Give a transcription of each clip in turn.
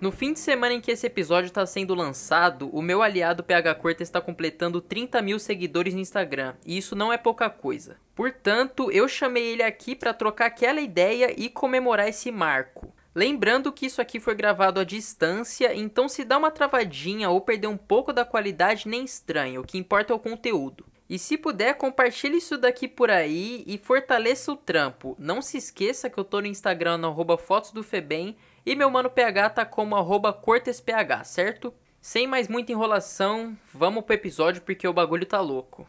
No fim de semana em que esse episódio está sendo lançado, o meu aliado PH Corta está completando 30 mil seguidores no Instagram, e isso não é pouca coisa. Portanto, eu chamei ele aqui para trocar aquela ideia e comemorar esse marco. Lembrando que isso aqui foi gravado à distância, então se dá uma travadinha ou perder um pouco da qualidade, nem estranho, o que importa é o conteúdo. E se puder, compartilhe isso daqui por aí e fortaleça o trampo. Não se esqueça que eu tô no Instagram no arroba fotos do Febem e meu mano PH tá como arroba cortesph, certo? Sem mais muita enrolação, vamos pro episódio porque o bagulho tá louco.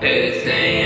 Resenha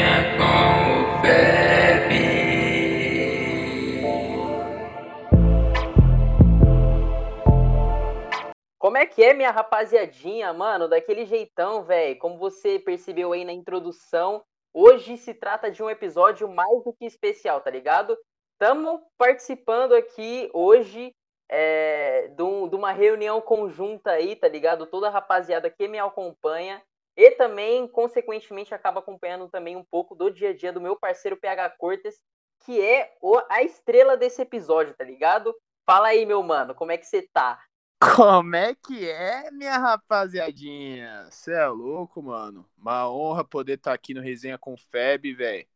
Como é que é, minha rapaziadinha, mano? Daquele jeitão, velho. Como você percebeu aí na introdução, hoje se trata de um episódio mais do que especial, tá ligado? Estamos participando aqui hoje é, de, um, uma reunião conjunta aí, tá ligado? Toda a rapaziada que me acompanha e também, consequentemente, acaba acompanhando também um pouco do dia a dia do meu parceiro PH Cortes, que é o, a estrela desse episódio, tá ligado? Fala aí, meu mano, como é que você tá? Como é que é, minha rapaziadinha? Você é louco, mano. Uma honra poder estar tá aqui no Resenha com Feb, velho.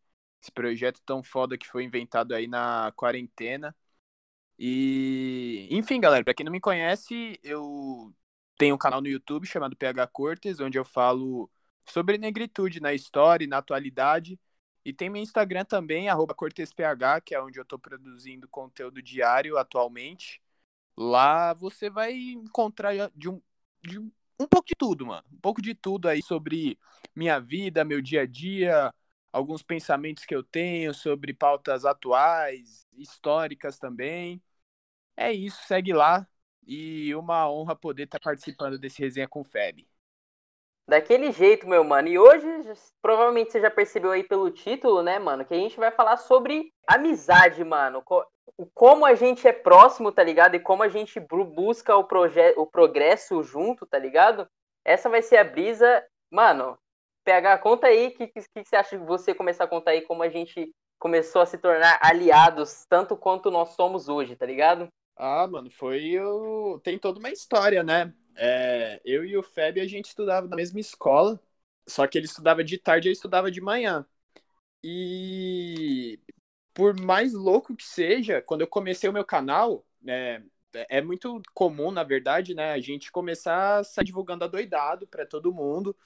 Esse projeto tão foda que foi inventado aí na quarentena. E, enfim, galera, pra quem não me conhece, eu tenho um canal no YouTube chamado PH Cortes, onde eu falo sobre negritude na história e na atualidade. E tem meu Instagram também, CortesPH, que é onde eu tô produzindo conteúdo diário atualmente. Lá você vai encontrar de um, de um pouco de tudo, mano. Um pouco de tudo aí sobre minha vida, meu dia a dia, alguns pensamentos que eu tenho sobre pautas atuais, históricas também. É isso, segue lá. E uma honra poder estar tá participando desse resenha com Feb. Daquele jeito, meu mano. E hoje, provavelmente você já percebeu aí pelo título, né, mano, que a gente vai falar sobre amizade, mano. Como a gente é próximo, tá ligado? E como a gente busca o, o progresso junto, tá ligado? Essa vai ser a brisa. Mano, PH, conta aí o que, que, que você acha de você começar a contar aí como a gente começou a se tornar aliados, tanto quanto nós somos hoje, tá ligado? Ah, mano, foi o. Tem toda uma história, né? É, eu e o Feb, a gente estudava na mesma escola, só que ele estudava de tarde e eu estudava de manhã. E por mais louco que seja, quando eu comecei o meu canal, é, é muito comum, na verdade, né, a gente começar a sair divulgando adoidado para todo mundo.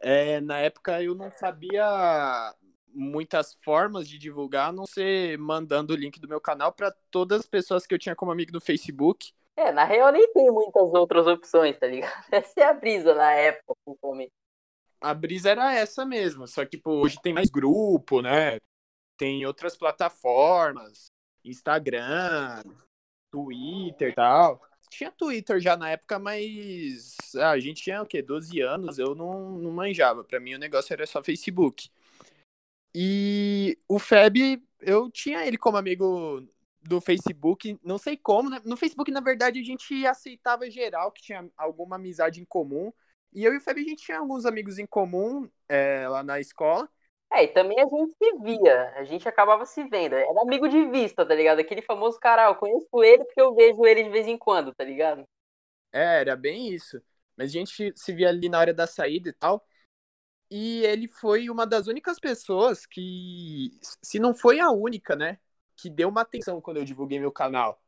É, na época eu não sabia muitas formas de divulgar, a não ser mandando o link do meu canal para todas as pessoas que eu tinha como amigo no Facebook. É, na real nem tem muitas outras opções, tá ligado? Essa é a brisa na época, principalmente. A brisa era essa mesmo, só que tipo, hoje tem mais grupo, né? Tem outras plataformas, Instagram, Twitter e tal. Tinha Twitter já na época, mas ah, a gente tinha o quê? 12 anos, eu não, não manjava. Pra mim o negócio era só Facebook. E o Feb, eu tinha ele como amigo do Facebook, não sei como, né? No Facebook, na verdade, a gente aceitava geral que tinha alguma amizade em comum. E eu e o Feb, a gente tinha alguns amigos em comum é, lá na escola. É, e também a gente se via, a gente acabava se vendo. Era amigo de vista, tá ligado? Aquele famoso cara, eu conheço ele porque eu vejo ele de vez em quando, tá ligado? É, era bem isso. Mas a gente se via ali na hora da saída e tal. E ele foi uma das únicas pessoas que, se não foi a única, né? que deu uma atenção quando eu divulguei meu canal.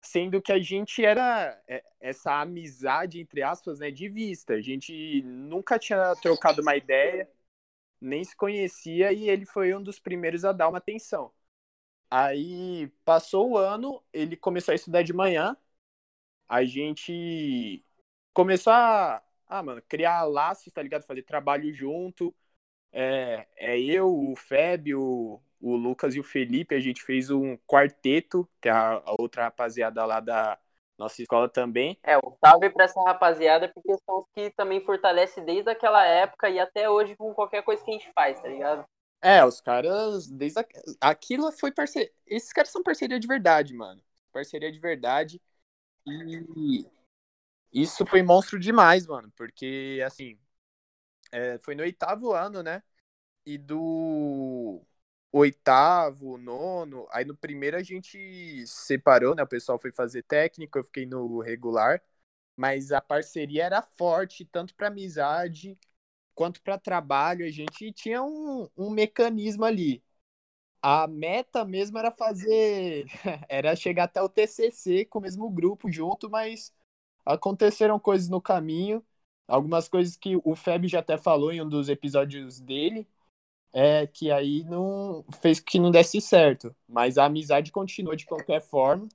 Sendo que a gente era é, essa amizade, entre aspas, né, de vista. A gente nunca tinha trocado uma ideia, nem se conhecia, e ele foi um dos primeiros a dar uma atenção. Aí passou o ano, ele começou a estudar de manhã, a gente começou a, ah, mano, criar laços, tá ligado? Fazer trabalho junto. É, é eu, o Feb, o, o Lucas e o Felipe, a gente fez um quarteto, que é a, a outra rapaziada lá da nossa escola também. É, um salve pra essa rapaziada, porque são os que também fortalece desde aquela época e até hoje com qualquer coisa que a gente faz, tá ligado? É, os caras, desde a... aquilo foi parceria. Esses caras são parceria de verdade, mano. Parceria de verdade. E isso foi monstro demais, mano, porque assim, é, foi no oitavo ano, né? e do oitavo, nono. Aí no primeiro a gente separou, né? O pessoal foi fazer técnico, eu fiquei no regular. Mas a parceria era forte, tanto para amizade quanto para trabalho. A gente tinha um, um mecanismo ali. A meta mesmo era fazer. Era chegar até o TCC com o mesmo grupo junto, mas aconteceram coisas no caminho. Algumas coisas que o Feb já até falou em um dos episódios dele, é que aí não fez que não desse certo. Mas a amizade continua de qualquer forma.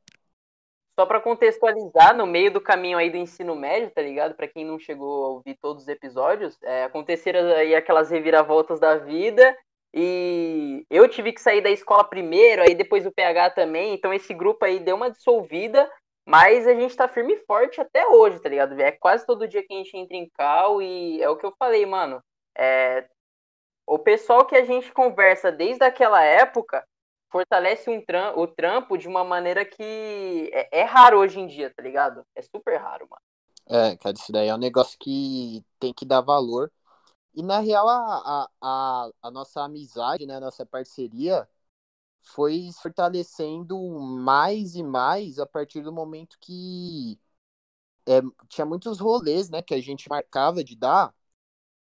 Só para contextualizar, no meio do caminho aí do ensino médio, tá ligado? Para quem não chegou a ouvir todos os episódios, é, aconteceram aí aquelas reviravoltas da vida e eu tive que sair da escola primeiro, aí depois o PH também, então esse grupo aí deu uma dissolvida, mas a gente tá firme e forte até hoje, tá ligado? É quase todo dia que a gente entra em cal e é o que eu falei, mano. É, o pessoal que a gente conversa desde aquela época fortalece um tram, o trampo de uma maneira que é, é, raro hoje em dia, tá ligado? É super raro, mano. É, cara, isso daí é um negócio que tem que dar valor. E na real, a, a, a nossa amizade, né, a nossa parceria foi fortalecendo mais e mais a partir do momento que é, tinha muitos rolês, né, que a gente marcava de dar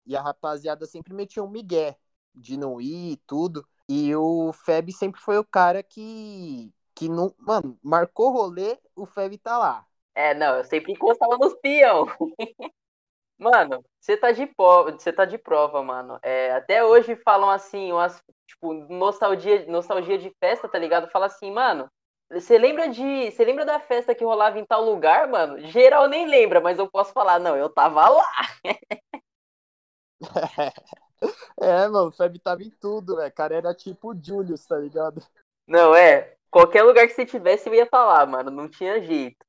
e a rapaziada sempre metia um migué de não ir e tudo. E o Feb sempre foi o cara que, que não. Mano, marcou rolê, o Feb tá lá. É, não, eu sempre encostava nos peão. mano, você tá de prova, você tá de prova, mano. É, até hoje falam assim, umas, tipo, nostalgia, nostalgia de festa, tá ligado? Fala assim, mano, você lembra de. Você lembra da festa que rolava em tal lugar, mano? Geral nem lembra, mas eu posso falar, não, eu tava lá. é, mano, o Feb tava em tudo, né? Cara, era tipo o Julius, tá ligado? Não, é. Qualquer lugar que você tivesse, eu ia falar, mano. Não tinha jeito.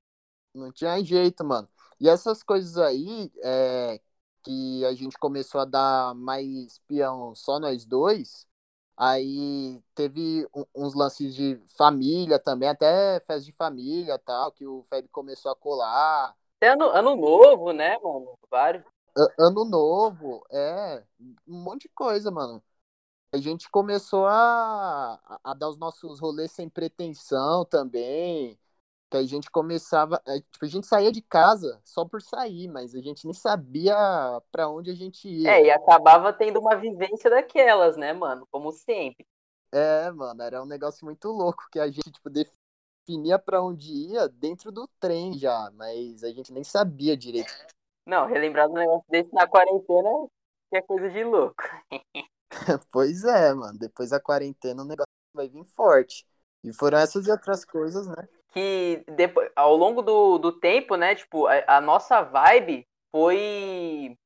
Não tinha jeito, mano. E essas coisas aí, é, que a gente começou a dar mais peão só nós dois, aí teve uns lances de família também, até festa de família tal, que o Feb começou a colar. Até ano, ano novo, né, mano? Vários. Ano novo, é, um monte de coisa, mano. A gente começou a, a dar os nossos rolês sem pretensão também. Que a gente começava. É, tipo, a gente saía de casa só por sair, mas a gente nem sabia para onde a gente ia. É, e acabava tendo uma vivência daquelas, né, mano? Como sempre. É, mano, era um negócio muito louco que a gente, tipo, definia para onde ia dentro do trem já, mas a gente nem sabia direito não, relembrar do negócio desse na quarentena é coisa de louco. pois é, mano. Depois da quarentena o negócio vai vir forte. E foram essas e outras coisas, né? Que depois, ao longo do, do tempo, né? Tipo, a, a nossa vibe foi.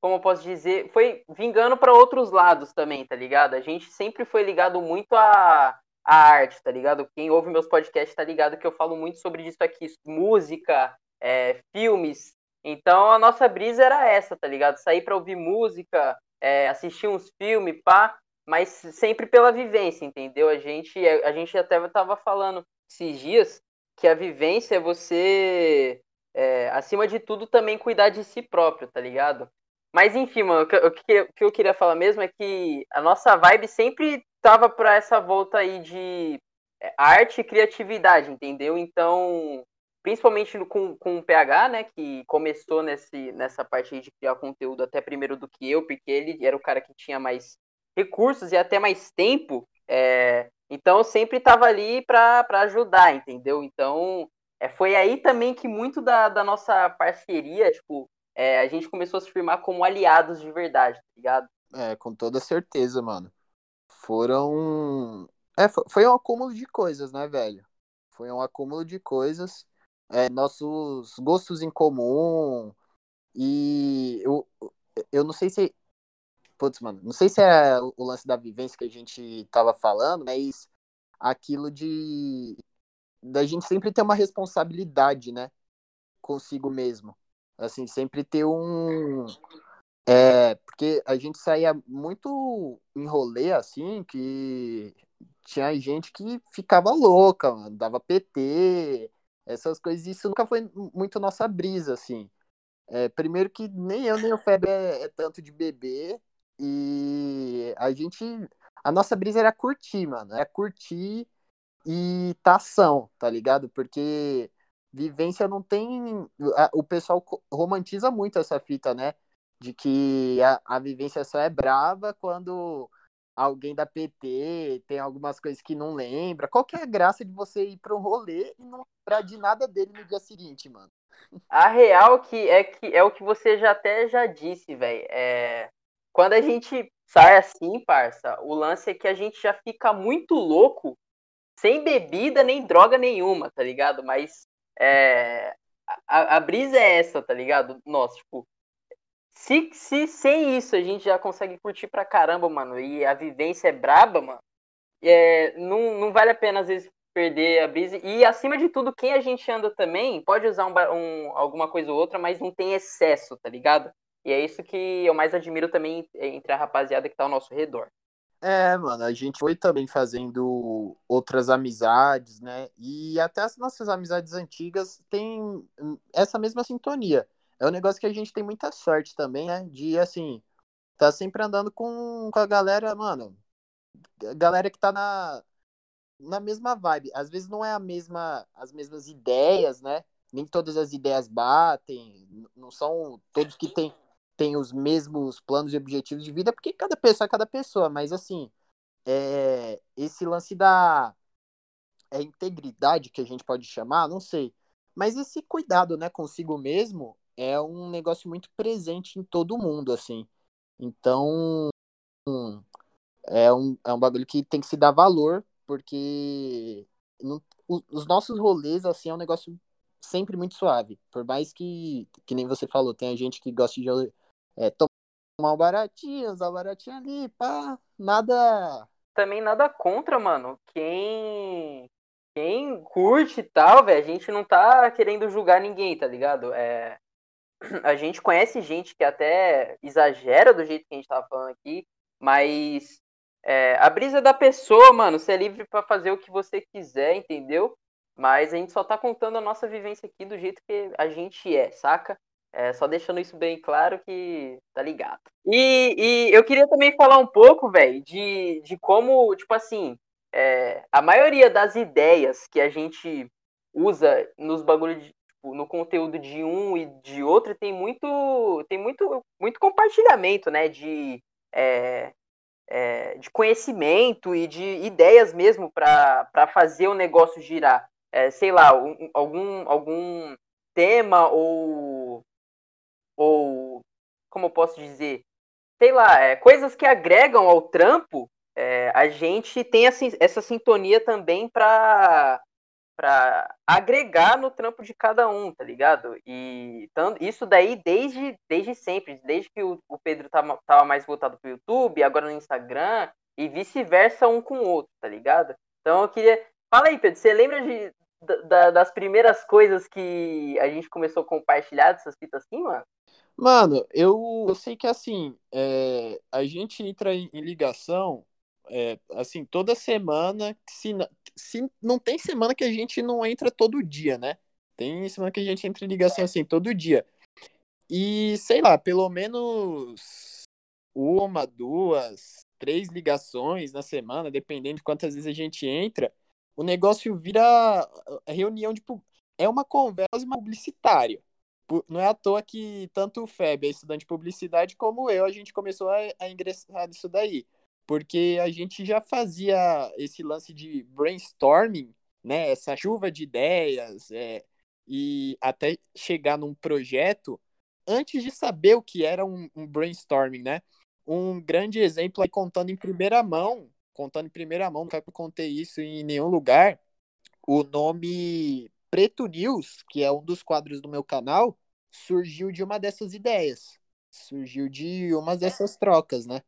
Como eu posso dizer? Foi vingando para outros lados também, tá ligado? A gente sempre foi ligado muito a, a arte, tá ligado? Quem ouve meus podcasts tá ligado que eu falo muito sobre isso aqui: música, é, filmes, então a nossa brisa era essa, tá ligado? Sair para ouvir música, é, assistir uns filmes, pá, mas sempre pela vivência, entendeu? A gente, a gente até tava falando esses dias que a vivência é você, é, acima de tudo, também cuidar de si próprio, tá ligado? Mas enfim, mano, o que, o que eu queria falar mesmo é que a nossa vibe sempre tava pra essa volta aí de é, arte e criatividade, entendeu? Então, principalmente com, com o PH, né, que começou nesse, nessa parte de criar conteúdo até primeiro do que eu, porque ele era o cara que tinha mais recursos e até mais tempo, é, então eu sempre estava ali para ajudar, entendeu? Então é, foi aí também que muito da, da nossa parceria, tipo, é, a gente começou a se firmar como aliados de verdade, tá ligado? É, com toda certeza, mano. Foram. É, foi um acúmulo de coisas, né, velho? Foi um acúmulo de coisas é, nossos gostos em comum. E eu, eu não sei se. Putz, mano, não sei se é o lance da vivência que a gente tava falando, mas aquilo de. da gente sempre ter uma responsabilidade, né? Consigo mesmo. Assim, sempre ter um. É, porque a gente saía muito em rolê, assim, que tinha gente que ficava louca, mano, dava PT, essas coisas, isso nunca foi muito nossa brisa, assim. É, primeiro que nem eu nem o Febre é, é, tanto de beber, E a gente. A nossa brisa era curtir, mano. É curtir e tá ação, tá ligado? Porque vivência não tem. O pessoal romantiza muito essa fita, né? De que a, a vivência só é brava quando alguém da PT tem algumas coisas que não lembra. Qual que é a graça de você ir para um rolê e não lembrar de nada dele no dia seguinte, mano? A real que é que é o que você já até já disse, velho. É... Quando a gente sai assim, parça, o lance é que a gente já fica muito louco, sem bebida nem droga nenhuma, tá ligado? Mas é... a, a brisa é essa, tá ligado? Nossa, tipo, se, se sem isso a gente já consegue curtir pra caramba, mano, e a vivência é braba, mano, é, não, não vale a pena às vezes perder a brisa. E acima de tudo, quem a gente anda também pode usar um, um, alguma coisa ou outra, mas não tem excesso, tá ligado? E é isso que eu mais admiro também entre a rapaziada que tá ao nosso redor. É, mano, a gente foi também fazendo outras amizades, né? E até as nossas amizades antigas têm essa mesma sintonia é um negócio que a gente tem muita sorte também, né? De, assim, tá sempre andando com, com a galera, mano. Galera que tá na, na mesma vibe. Às vezes não é a mesma, as mesmas ideias, né? Nem todas as ideias batem. Não são todos que têm tem os mesmos planos e objetivos de vida, porque cada pessoa é cada pessoa. Mas, assim, é, esse lance da é, integridade que a gente pode chamar, não sei. Mas esse cuidado, né, consigo mesmo, é um negócio muito presente em todo mundo, assim. Então, é um, é um bagulho que tem que se dar valor, porque os nossos rolês, assim, é um negócio sempre muito suave. Por mais que, que nem você falou, tem gente que gosta de é, tomar um baratinho, usar um baratinho ali, pá, nada... Também nada contra, mano. Quem quem curte e tal, velho, a gente não tá querendo julgar ninguém, tá ligado? É, a gente conhece gente que até exagera do jeito que a gente tava falando aqui, mas é, a brisa da pessoa, mano, você é livre para fazer o que você quiser, entendeu? Mas a gente só tá contando a nossa vivência aqui do jeito que a gente é, saca? É, só deixando isso bem claro que tá ligado. E, e eu queria também falar um pouco, velho, de, de como, tipo assim, é, a maioria das ideias que a gente usa nos bagulhos no conteúdo de um e de outro tem muito tem muito muito compartilhamento né de é, é, de conhecimento e de ideias mesmo para fazer o negócio girar. É, sei lá um, algum algum tema ou ou como eu posso dizer? Sei lá é, coisas que agregam ao trampo é, a gente tem essa, essa sintonia também para para agregar no trampo de cada um, tá ligado? E tanto, isso daí desde, desde sempre, desde que o, o Pedro tava, tava mais voltado pro YouTube, agora no Instagram, e vice-versa um com o outro, tá ligado? Então eu queria. Fala aí, Pedro, você lembra de, da, das primeiras coisas que a gente começou a compartilhar dessas fitas assim, mano? Mano, eu, eu sei que assim, é, a gente entra em, em ligação é, assim, toda semana, se, se não tem semana que a gente não entra todo dia, né? Tem semana que a gente entra em ligação assim, todo dia. E, sei lá, pelo menos uma, duas, três ligações na semana, dependendo de quantas vezes a gente entra, o negócio vira reunião de. É uma conversa publicitária. Não é à toa que tanto o Feb é estudante de publicidade como eu, a gente começou a, a ingressar nisso daí porque a gente já fazia esse lance de brainstorming, né? Essa chuva de ideias, é, e até chegar num projeto antes de saber o que era um, um brainstorming, né? Um grande exemplo aí contando em primeira mão, contando em primeira mão, nunca contei isso em nenhum lugar, o nome Preto News, que é um dos quadros do meu canal, surgiu de uma dessas ideias. Surgiu de uma dessas trocas, né?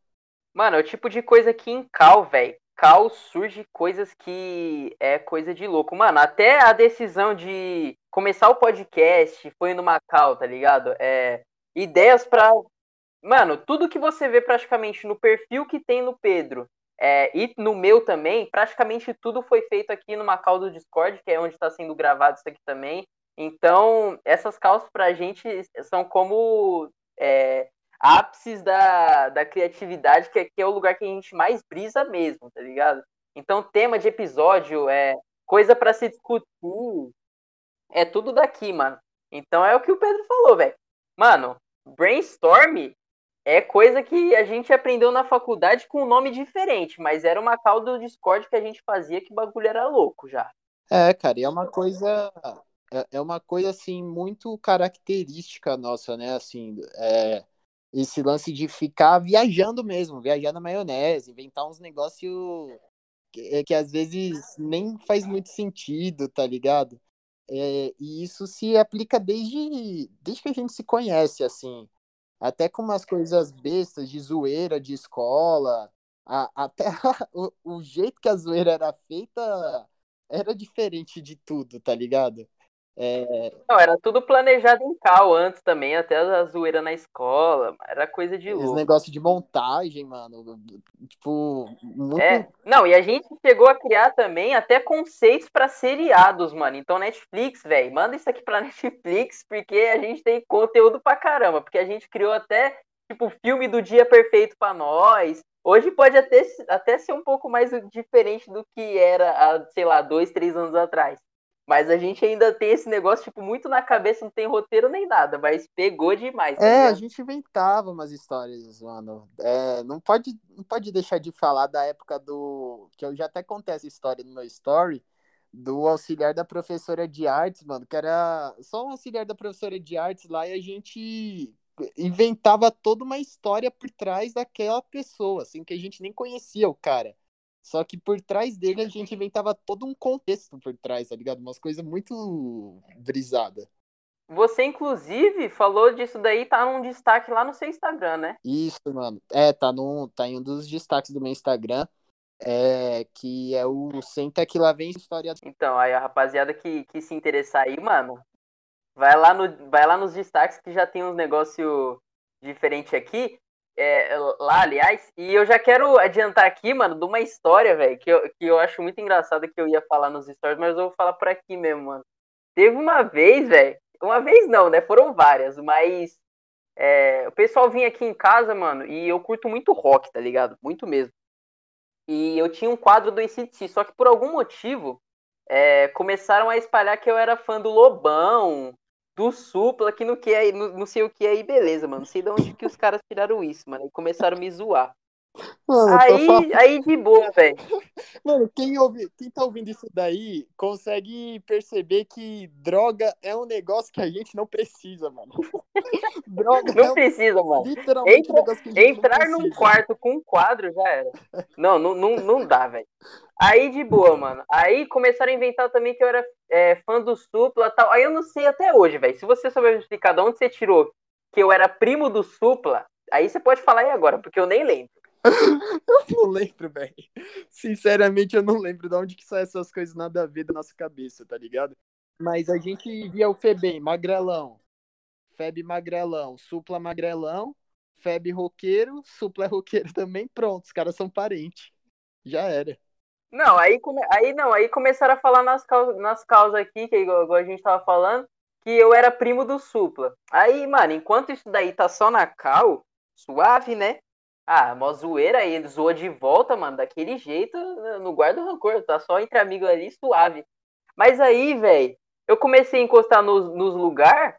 Mano, é o tipo de coisa que em Cal, velho, Cal surge coisas que é coisa de louco. Mano, até a decisão de começar o podcast foi no Macau, tá ligado? É, ideias pra. Mano, tudo que você vê praticamente no perfil que tem no Pedro é, e no meu também, praticamente tudo foi feito aqui no Macau do Discord, que é onde está sendo gravado isso aqui também. Então, essas calças pra gente são como é, ápices da, da criatividade, que aqui é o lugar que a gente mais brisa mesmo, tá ligado? Então, tema de episódio é coisa para se discutir, é tudo daqui, mano. Então é o que o Pedro falou, velho. Mano, brainstorm é coisa que a gente aprendeu na faculdade com um nome diferente, mas era uma call do Discord que a gente fazia que o bagulho era louco já. É, cara, e é uma coisa é, é uma coisa assim muito característica nossa, né? Assim, é, esse lance de ficar viajando mesmo, viajar na maionese, inventar uns negócios que, é, que às vezes nem faz muito sentido, tá ligado? É, e isso se aplica desde, desde que a gente se conhece, assim. Até com umas coisas bestas de zoeira de escola. A, até o, o jeito que a zoeira era feita era diferente de tudo, tá ligado? É... Não, era tudo planejado em cal antes também, até a zoeira na escola. Era coisa de louco. Esse negócio de montagem, mano. Tipo, muito... É, não, e a gente chegou a criar também até conceitos para seriados, mano. Então, Netflix, velho, manda isso aqui pra Netflix, porque a gente tem conteúdo pra caramba. Porque a gente criou até, tipo, filme do dia perfeito para nós. Hoje pode até, até ser um pouco mais diferente do que era há, sei lá, dois, três anos atrás. Mas a gente ainda tem esse negócio, tipo, muito na cabeça, não tem roteiro nem nada, mas pegou demais. Tá é, ligado? a gente inventava umas histórias, mano. É, não, pode, não pode deixar de falar da época do. Que eu já até contei essa história no meu story, do auxiliar da professora de artes, mano, que era só um auxiliar da professora de artes lá e a gente inventava toda uma história por trás daquela pessoa, assim, que a gente nem conhecia o cara. Só que por trás dele a gente inventava todo um contexto por trás, tá ligado? Umas coisas muito brisada. Você, inclusive, falou disso daí, tá num destaque lá no seu Instagram, né? Isso, mano. É, tá, num, tá em um dos destaques do meu Instagram. É, que é o Senta que lá vem história. Então, aí a rapaziada que, que se interessar aí, mano, vai lá, no, vai lá nos destaques que já tem uns negócio diferente aqui é, lá, aliás, e eu já quero adiantar aqui, mano, de uma história, velho, que eu, que eu acho muito engraçada que eu ia falar nos stories, mas eu vou falar por aqui mesmo, mano. Teve uma vez, velho, uma vez não, né? Foram várias, mas é, o pessoal vinha aqui em casa, mano, e eu curto muito rock, tá ligado? Muito mesmo. E eu tinha um quadro do ACDC, só que por algum motivo é, começaram a espalhar que eu era fã do Lobão, do Supla, que não, não, não sei o que aí, beleza, mano. Não sei de onde que os caras tiraram isso, mano. E começaram a me zoar. Mano, aí, falando... aí de boa, velho. Mano, quem, ouve, quem tá ouvindo isso daí consegue perceber que droga é um negócio que a gente não precisa, mano. droga não é um... precisa, mano. Literalmente Entra, um que Entrar num quarto com um quadro já era. Não, não, não, não dá, velho. Aí de boa, mano. Aí começaram a inventar também que eu era é, fã do Supla tal. Aí eu não sei até hoje, velho. Se você souber explicar de onde você tirou que eu era primo do Supla, aí você pode falar aí agora, porque eu nem lembro. Eu não lembro, velho. Sinceramente, eu não lembro de onde que saem essas coisas nada a ver da nossa cabeça, tá ligado? Mas a gente via o Febem, magrelão. Feb magrelão, Supla magrelão, Feb roqueiro, Supla é roqueiro também, pronto, os caras são parentes. Já era. Não, aí, aí não, aí começaram a falar nas causas, nas causas aqui, que igual, igual a gente tava falando, que eu era primo do Supla. Aí, mano, enquanto isso daí tá só na cal, suave, né? Ah, mó zoeira aí, ele zoa de volta, mano, daquele jeito, no guarda o rancor, tá só entre amigos ali, suave. Mas aí, velho, eu comecei a encostar nos, nos lugares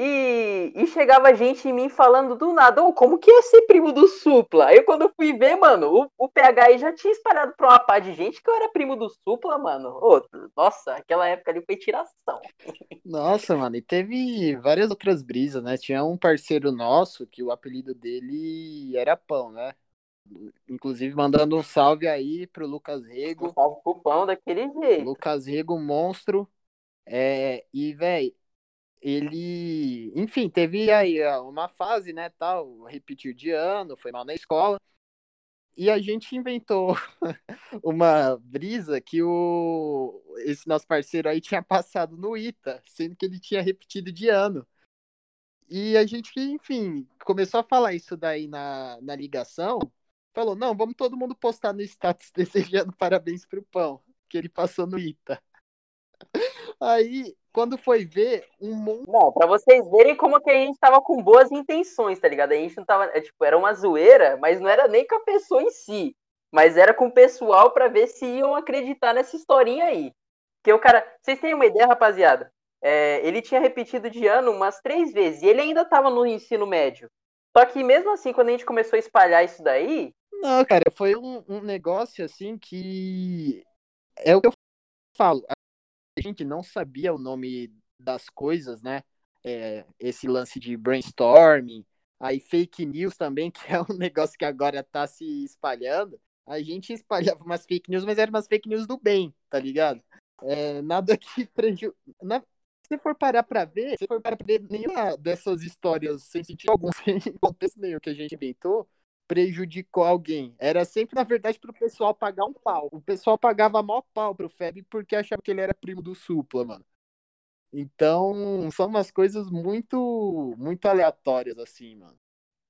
e, e chegava gente em mim falando do nada, oh, como que é ser primo do Supla? Aí quando eu fui ver, mano, o, o PH já tinha espalhado pra uma par de gente que eu era primo do Supla, mano. Oh, nossa, aquela época ali foi tiração. Nossa, mano, e teve várias outras brisas, né? Tinha um parceiro nosso que o apelido dele era Pão, né? Inclusive mandando um salve aí pro Lucas Rego. Um salve pro Pão daquele jeito. Lucas Rego, monstro. É, e, velho, ele, enfim, teve aí uma fase, né, tal, repetiu de ano, foi mal na escola, e a gente inventou uma brisa que o esse nosso parceiro aí tinha passado no ITA, sendo que ele tinha repetido de ano. E a gente, enfim, começou a falar isso daí na, na ligação, falou, não, vamos todo mundo postar no status desejando parabéns pro pão, que ele passou no ITA. Aí, quando foi ver, um monte. Não, pra vocês verem como que a gente tava com boas intenções, tá ligado? A gente não tava. É, tipo, era uma zoeira, mas não era nem com a pessoa em si. Mas era com o pessoal pra ver se iam acreditar nessa historinha aí. Porque o cara. Vocês têm uma ideia, rapaziada? É, ele tinha repetido de ano umas três vezes. E ele ainda tava no ensino médio. Só que mesmo assim, quando a gente começou a espalhar isso daí. Não, cara, foi um, um negócio assim que. É o que eu falo. A gente não sabia o nome das coisas, né? É, esse lance de brainstorming, aí fake news também, que é um negócio que agora tá se espalhando. A gente espalhava umas fake news, mas eram umas fake news do bem, tá ligado? É, nada que prejudica. Se for parar pra ver, se for parar pra ver nenhuma dessas histórias sem sentido algum, sem contexto nenhum que a gente inventou, prejudicou alguém. Era sempre, na verdade, pro pessoal pagar um pau. O pessoal pagava maior pau pro Feb porque achava que ele era primo do Supla, mano. Então, são umas coisas muito, muito aleatórias, assim, mano.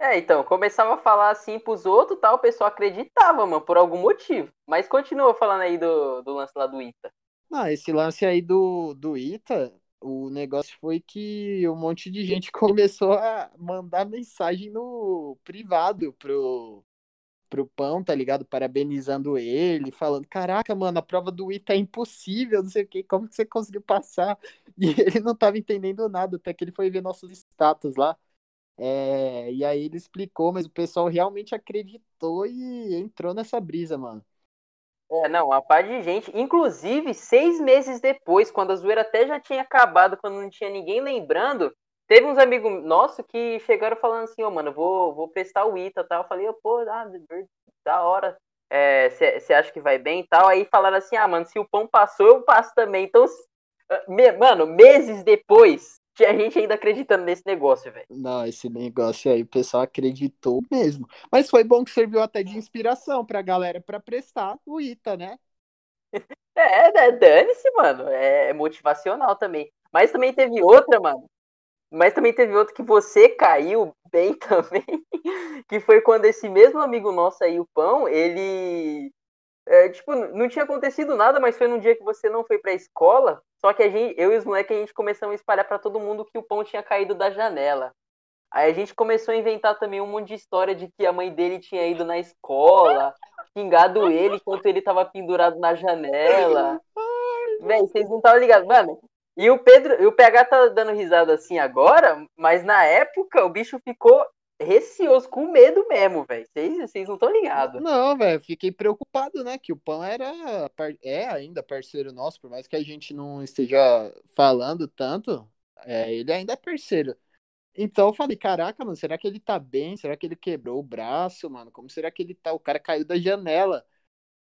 É, então, começava a falar assim pros outros, tal, o pessoal acreditava, mano, por algum motivo. Mas continua falando aí do, do lance lá do Ita. Não, esse lance aí do, do Ita, o negócio foi que um monte de gente começou a mandar mensagem no privado pro, pro Pão, tá ligado? Parabenizando ele, falando: Caraca, mano, a prova do Ita é impossível, não sei o que, como que você conseguiu passar? E ele não tava entendendo nada, até que ele foi ver nossos status lá. É, e aí ele explicou, mas o pessoal realmente acreditou e entrou nessa brisa, mano. É, não, a par de gente. Inclusive, seis meses depois, quando a zoeira até já tinha acabado, quando não tinha ninguém lembrando, teve uns amigos nossos que chegaram falando assim, ô, oh, mano, vou, vou prestar o ITA tal. Eu falei, oh, pô, ah, da hora. Você é, acha que vai bem e tal? Aí falaram assim, ah, mano, se o pão passou, eu passo também. Então, me, mano, meses depois, tinha gente ainda acreditando nesse negócio, velho. Não, esse negócio aí o pessoal acreditou mesmo. Mas foi bom que serviu até de inspiração pra galera pra prestar o ITA, né? é, né? Dane-se, mano. É motivacional também. Mas também teve outra, mano. Mas também teve outra que você caiu bem também. que foi quando esse mesmo amigo nosso aí, o Pão, ele. É, tipo, não tinha acontecido nada, mas foi num dia que você não foi pra escola. Só que a gente, eu e os moleques, a gente começamos a espalhar para todo mundo que o pão tinha caído da janela. Aí a gente começou a inventar também um monte de história de que a mãe dele tinha ido na escola, xingado ele enquanto ele tava pendurado na janela. Véi, vocês não estavam ligados, mano. E o Pedro, e o PH tá dando risada assim agora, mas na época o bicho ficou receoso, com medo mesmo, velho. Vocês não estão ligados. Não, velho, fiquei preocupado, né? Que o Pão era. É ainda parceiro nosso, por mais que a gente não esteja falando tanto, é, ele ainda é parceiro. Então eu falei, caraca, mano, será que ele tá bem? Será que ele quebrou o braço, mano? Como será que ele tá? O cara caiu da janela.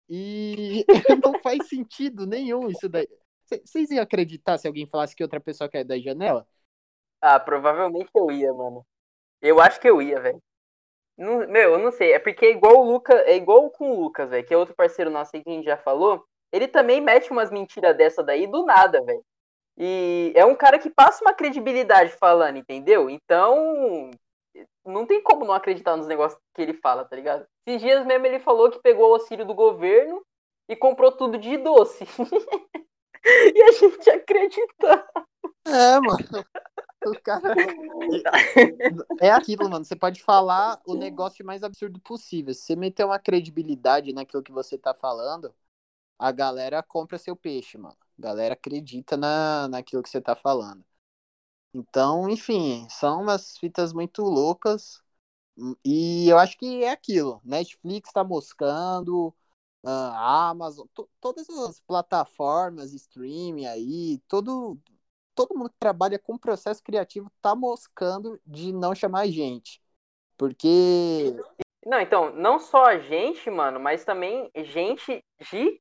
E não faz sentido nenhum isso daí. Vocês iam acreditar se alguém falasse que outra pessoa caiu da janela? Ah, provavelmente eu ia, mano. Eu acho que eu ia, velho. Meu, eu não sei. É porque é igual o Lucas, é igual com o Lucas, velho, que é outro parceiro nosso aí que a gente já falou. Ele também mete umas mentiras dessa daí do nada, velho. E é um cara que passa uma credibilidade falando, entendeu? Então, não tem como não acreditar nos negócios que ele fala, tá ligado? Esses dias mesmo ele falou que pegou o auxílio do governo e comprou tudo de doce. e a gente acredita. É, mano. O cara. É aquilo, mano. Você pode falar o negócio mais absurdo possível. Se você meter uma credibilidade naquilo que você tá falando, a galera compra seu peixe, mano. A galera acredita na, naquilo que você tá falando. Então, enfim, são umas fitas muito loucas. E eu acho que é aquilo. Netflix tá moscando, a Amazon, todas as plataformas, streaming aí, todo, todo mundo que trabalha com processo criativo tá moscando de não chamar a gente. Porque. Não, então, não só a gente, mano, mas também gente de,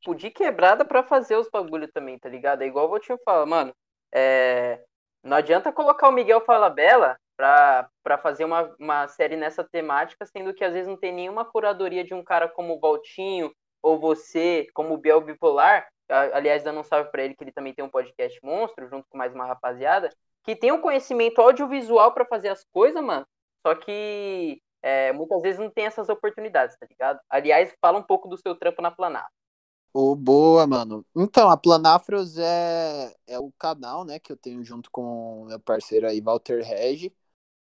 tipo, de quebrada para fazer os bagulho também, tá ligado? É igual o Valtinho fala, mano. É... Não adianta colocar o Miguel Falabella pra fazer uma, uma série nessa temática, sendo que às vezes não tem nenhuma curadoria de um cara como o Valtinho, ou você, como o Biel Bipolar, aliás, dando um salve para ele, que ele também tem um podcast monstro, junto com mais uma rapaziada, que tem um conhecimento audiovisual para fazer as coisas, mano, só que é, muitas vezes não tem essas oportunidades, tá ligado? Aliás, fala um pouco do seu trampo na Planata. Oh, boa, mano. Então, a Planafros é, é o canal, né, que eu tenho junto com meu parceiro aí, Walter Regi,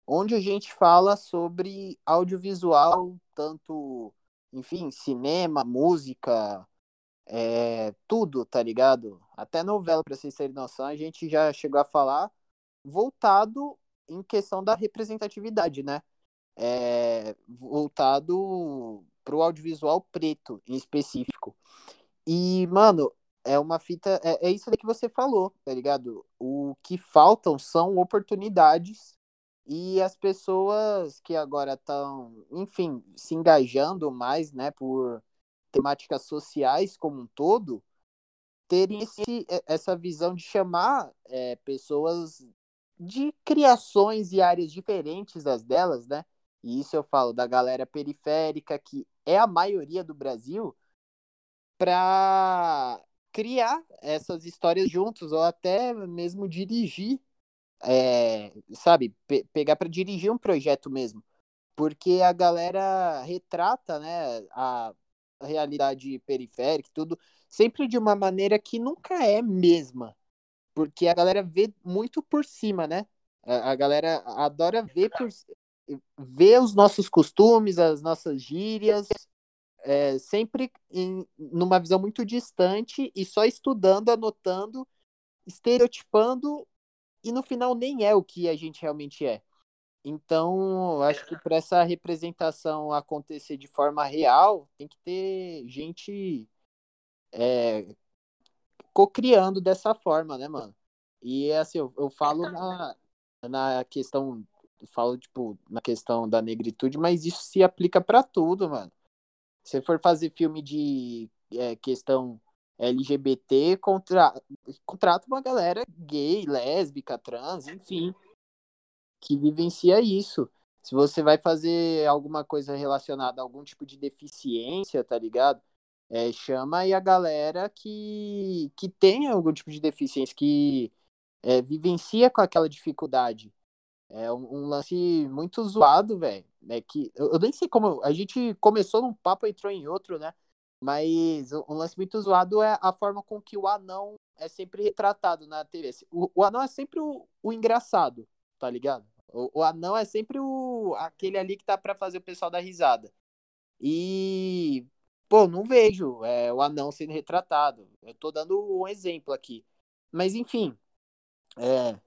onde a gente fala sobre audiovisual, tanto, enfim, cinema, música, é, tudo, tá ligado? Até novela, pra vocês terem noção, a gente já chegou a falar voltado em questão da representatividade, né? É, voltado pro audiovisual preto, em específico. E, mano, é uma fita. É, é isso que você falou, tá ligado? O que faltam são oportunidades e as pessoas que agora estão, enfim, se engajando mais, né, por temáticas sociais como um todo, terem esse, essa visão de chamar é, pessoas de criações e áreas diferentes das delas, né? E isso eu falo da galera periférica, que é a maioria do Brasil, para criar essas histórias juntos, ou até mesmo dirigir, é, sabe, pe pegar para dirigir um projeto mesmo. Porque a galera retrata né, a realidade periférica tudo, sempre de uma maneira que nunca é mesma. Porque a galera vê muito por cima, né? A, a galera adora ver por ver os nossos costumes, as nossas gírias, é, sempre em, numa visão muito distante e só estudando, anotando, estereotipando e no final nem é o que a gente realmente é. Então, acho que para essa representação acontecer de forma real, tem que ter gente é, co-criando dessa forma, né, mano? E assim, eu, eu falo na, na questão, falo tipo na questão da negritude, mas isso se aplica para tudo, mano. Se for fazer filme de é, questão LGBT, contra... contrata uma galera gay, lésbica, trans, enfim, que vivencia isso. Se você vai fazer alguma coisa relacionada a algum tipo de deficiência, tá ligado? É, chama aí a galera que, que tem algum tipo de deficiência, que é, vivencia com aquela dificuldade. É um, um lance muito zoado, velho. É que eu, eu, nem sei como. A gente começou num papo e entrou em outro, né? Mas um lance muito zoado é a forma com que o anão é sempre retratado na TV. O, o anão é sempre o, o engraçado, tá ligado? O, o, anão é sempre o aquele ali que tá para fazer o pessoal dar risada. E pô, não vejo é, o anão sendo retratado. Eu tô dando um exemplo aqui. Mas enfim, é,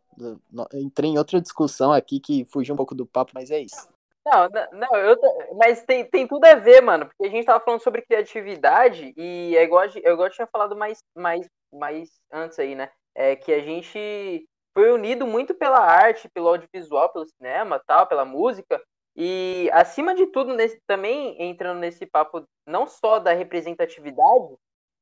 entrei em outra discussão aqui que fugiu um pouco do papo, mas é isso. Não, não, eu, mas tem, tem tudo a ver, mano, porque a gente tava falando sobre criatividade e é igual, eu igual tinha falado mais, mais, mais antes aí, né? É que a gente foi unido muito pela arte, pelo audiovisual, pelo cinema, tal, pela música. E acima de tudo, nesse, também entrando nesse papo não só da representatividade,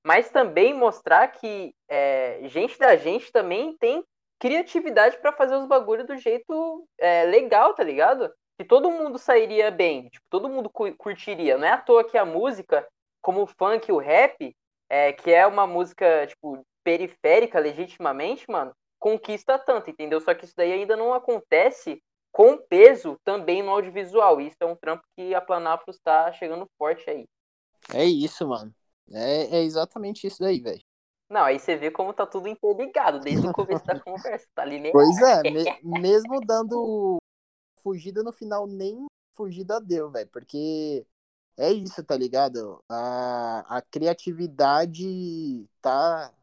mas também mostrar que é, gente da gente também tem criatividade para fazer os bagulhos do jeito é, legal, tá ligado? Que todo mundo sairia bem, tipo, todo mundo curtiria. Não é à toa que a música, como o funk e o rap, é, que é uma música, tipo, periférica legitimamente, mano, conquista tanto, entendeu? Só que isso daí ainda não acontece com peso também no audiovisual. Isso é um trampo que a Planafros está chegando forte aí. É isso, mano. É, é exatamente isso daí, velho. Não, aí você vê como tá tudo interligado desde o começo da conversa, tá ali Pois é, me, mesmo dando fugida no final, nem fugida deu, velho, porque é isso, tá ligado? A, a criatividade tá,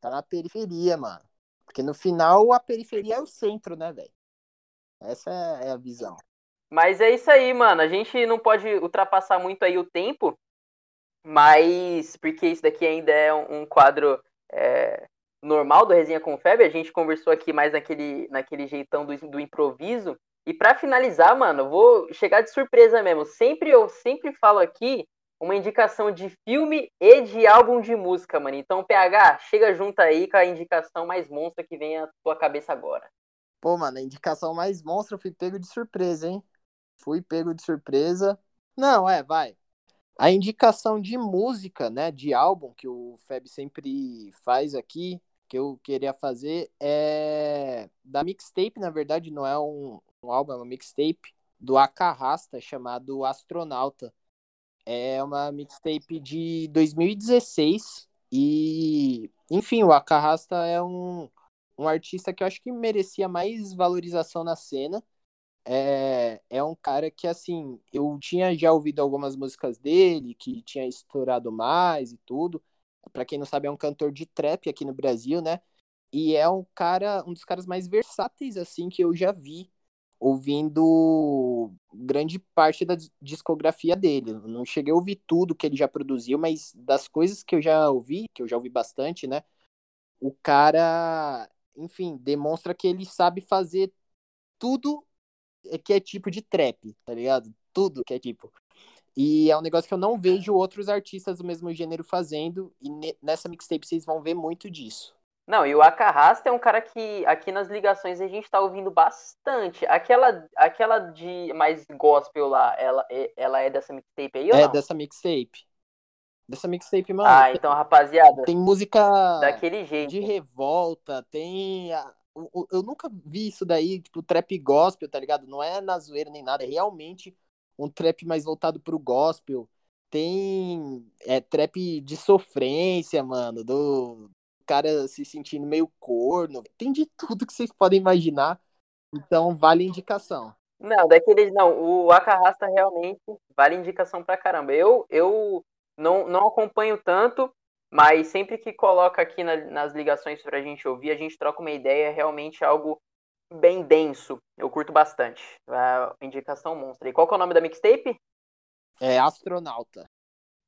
tá na periferia, mano. Porque no final a periferia é o centro, né, velho? Essa é a visão. Mas é isso aí, mano. A gente não pode ultrapassar muito aí o tempo, mas porque isso daqui ainda é um quadro é, normal do Resenha com Febre, a gente conversou aqui mais naquele, naquele jeitão do, do improviso. E para finalizar, mano, eu vou chegar de surpresa mesmo. Sempre eu sempre falo aqui uma indicação de filme e de álbum de música, mano. Então, PH, chega junto aí com a indicação mais monstra que vem à tua cabeça agora. Pô, mano, a indicação mais monstra eu fui pego de surpresa, hein? Fui pego de surpresa. Não, é, vai. A indicação de música, né, de álbum que o Feb sempre faz aqui, que eu queria fazer é da mixtape, na verdade, não é um, um álbum, é uma mixtape do Acarrasta chamado Astronauta. É uma mixtape de 2016 E, enfim, o Acarrasta é um, um artista que eu acho que merecia mais valorização na cena. É, é um cara que, assim, eu tinha já ouvido algumas músicas dele, que tinha estourado mais e tudo. Para quem não sabe, é um cantor de trap aqui no Brasil, né? E é um cara, um dos caras mais versáteis, assim, que eu já vi ouvindo grande parte da discografia dele. não cheguei a ouvir tudo que ele já produziu, mas das coisas que eu já ouvi, que eu já ouvi bastante, né? O cara, enfim, demonstra que ele sabe fazer tudo que é tipo de trap, tá ligado? Tudo que é tipo. E é um negócio que eu não vejo outros artistas do mesmo gênero fazendo, e nessa mixtape vocês vão ver muito disso. Não, e o Acarrasta é um cara que aqui nas ligações a gente tá ouvindo bastante. Aquela, aquela de mais gospel lá, ela, é, ela é dessa mixtape aí ou É não? dessa mixtape. Dessa mixtape, mano. Ah, então, rapaziada. Tem música daquele jeito. de revolta, tem. Eu nunca vi isso daí, tipo, trap gospel, tá ligado? Não é na zoeira nem nada, é realmente um trap mais voltado pro gospel. Tem é, trap de sofrência, mano, do, cara se sentindo meio corno. Tem de tudo que vocês podem imaginar. Então, vale indicação. Não, daqueles não. O Acarrasta realmente vale indicação pra caramba. Eu, eu não, não acompanho tanto, mas sempre que coloca aqui na, nas ligações pra gente ouvir, a gente troca uma ideia, é realmente algo bem denso. Eu curto bastante. A indicação monstra. E qual que é o nome da mixtape? É Astronauta.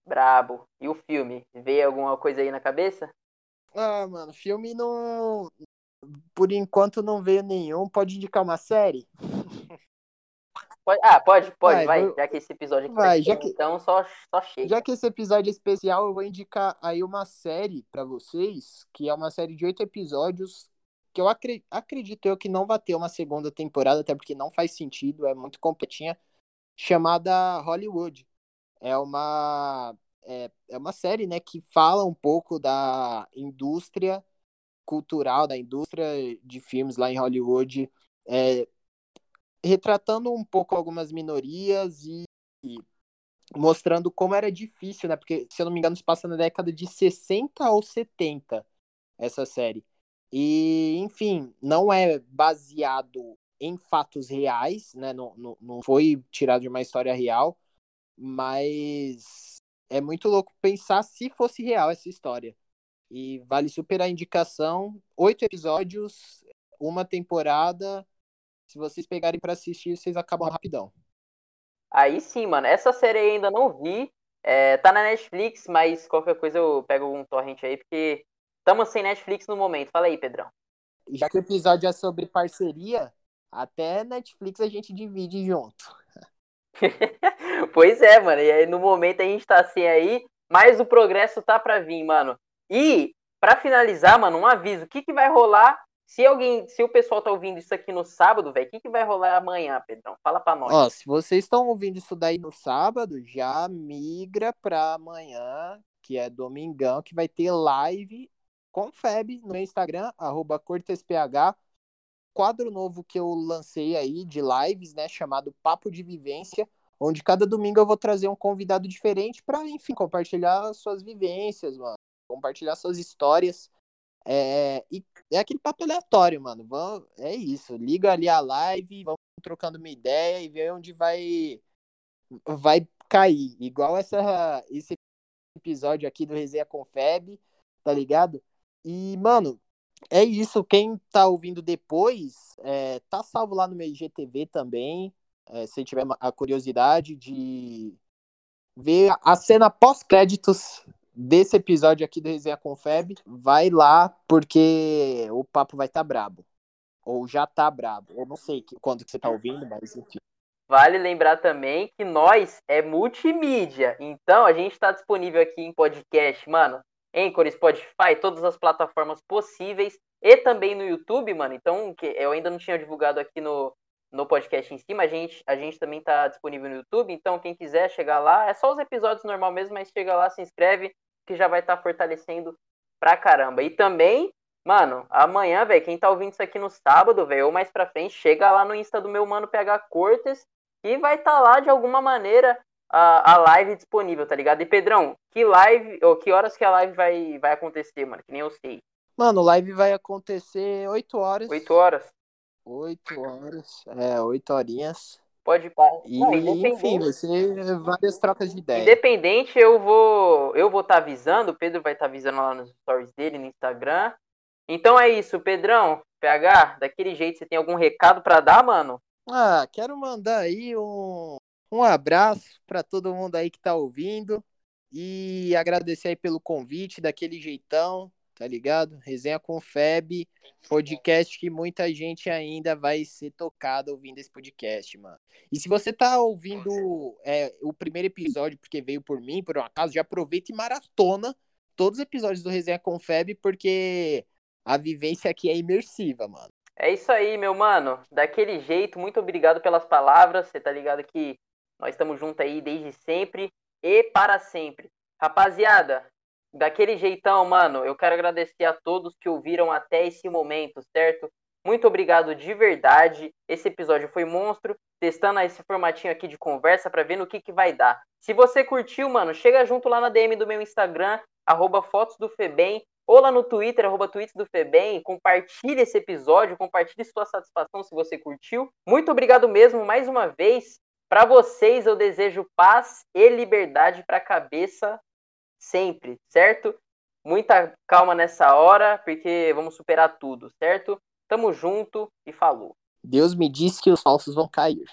Brabo. E o filme? Vê alguma coisa aí na cabeça? Ah, mano, filme não. Por enquanto não veio nenhum. Pode indicar uma série? Pode... Ah, pode, pode, vai. vai. Vou... Já que esse episódio aqui vai, tá que... então só, só chega. Já que esse episódio é especial, eu vou indicar aí uma série para vocês, que é uma série de oito episódios, que eu acre... acredito eu que não vai ter uma segunda temporada, até porque não faz sentido, é muito completinha, chamada Hollywood. É uma é, é uma série, né, que fala um pouco da indústria cultural, da indústria de filmes lá em Hollywood, é, retratando um pouco algumas minorias e, e, mostrando como era difícil, né, porque, se eu não me engano, se passa na década de 60 ou 70, essa série. E, enfim, não é baseado em fatos reais, né, não, não, não foi tirado de uma história real, mas é muito louco pensar se fosse real essa história. E vale super a indicação. Oito episódios, uma temporada. Se vocês pegarem para assistir, vocês acabam rapidão. Aí sim, mano. Essa série eu ainda não vi. É, tá na Netflix, mas qualquer coisa eu pego um torrent aí, porque estamos sem Netflix no momento. Fala aí, Pedrão. Já que o episódio é sobre parceria, até Netflix a gente divide junto. pois é, mano. E aí no momento a gente tá assim aí, mas o progresso tá pra vir, mano. E, para finalizar, mano, um aviso. O que, que vai rolar se alguém, se o pessoal tá ouvindo isso aqui no sábado, velho, o que, que vai rolar amanhã, Pedrão? Fala pra nós. Ó, se vocês estão ouvindo isso daí no sábado, já migra pra amanhã, que é domingão, que vai ter live com Feb no Instagram, arroba cortesph, quadro novo que eu lancei aí de lives, né, chamado Papo de Vivência, onde cada domingo eu vou trazer um convidado diferente para, enfim, compartilhar suas vivências, mano, compartilhar suas histórias. É, e é aquele papo aleatório, mano. Vamos, é isso. Liga ali a live, vamos trocando uma ideia e ver onde vai vai cair. Igual essa esse episódio aqui do Resenha com Feb, tá ligado? E, mano, é isso. Quem tá ouvindo depois, é, tá salvo lá no meu IGTV também. É, se tiver a curiosidade de ver a cena pós-créditos desse episódio aqui do Resenha com Feb, vai lá, porque o papo vai estar tá brabo. Ou já tá brabo. Eu não sei quando que você tá ouvindo, mas enfim. Vale lembrar também que nós é multimídia. Então a gente está disponível aqui em podcast, mano. Anchor, Spotify, todas as plataformas possíveis e também no YouTube, mano. Então, que eu ainda não tinha divulgado aqui no, no podcast em cima, a gente, a gente também tá disponível no YouTube. Então, quem quiser chegar lá, é só os episódios normal mesmo, mas chega lá, se inscreve, que já vai estar tá fortalecendo pra caramba. E também, mano, amanhã, velho, quem tá ouvindo isso aqui no sábado, velho, ou mais pra frente, chega lá no Insta do meu mano PH Cortes e vai estar tá lá de alguma maneira a, a live disponível, tá ligado? E Pedrão, que live, ou que horas que a live vai, vai acontecer, mano? Que nem eu sei. Mano, live vai acontecer 8 horas. 8 horas? 8 horas, é, 8 horinhas. Pode pá. E, Não, enfim, ser várias trocas de ideias. Independente, eu vou eu vou estar tá avisando, o Pedro vai estar tá avisando lá nos stories dele no Instagram. Então é isso, Pedrão, PH, daquele jeito, você tem algum recado para dar, mano? Ah, quero mandar aí um, um abraço para todo mundo aí que tá ouvindo e agradecer aí pelo convite, daquele jeitão, tá ligado? Resenha com Feb, podcast que muita gente ainda vai ser tocada ouvindo esse podcast, mano. E se você tá ouvindo é, o primeiro episódio porque veio por mim, por um acaso, já aproveita e maratona todos os episódios do Resenha com Feb, porque a vivência aqui é imersiva, mano. É isso aí, meu mano. Daquele jeito, muito obrigado pelas palavras. Você tá ligado que nós estamos juntos aí desde sempre e para sempre. Rapaziada, daquele jeitão, mano, eu quero agradecer a todos que ouviram até esse momento, certo? Muito obrigado de verdade. Esse episódio foi monstro, testando esse formatinho aqui de conversa para ver no que, que vai dar. Se você curtiu, mano, chega junto lá na DM do meu Instagram, arroba fotos do Febem, ou lá no Twitter, arroba tweets do Febem, compartilhe esse episódio, compartilhe sua satisfação se você curtiu. Muito obrigado mesmo, mais uma vez. Para vocês, eu desejo paz e liberdade para a cabeça sempre, certo? Muita calma nessa hora, porque vamos superar tudo, certo? Tamo junto e falou. Deus me disse que os falsos vão cair.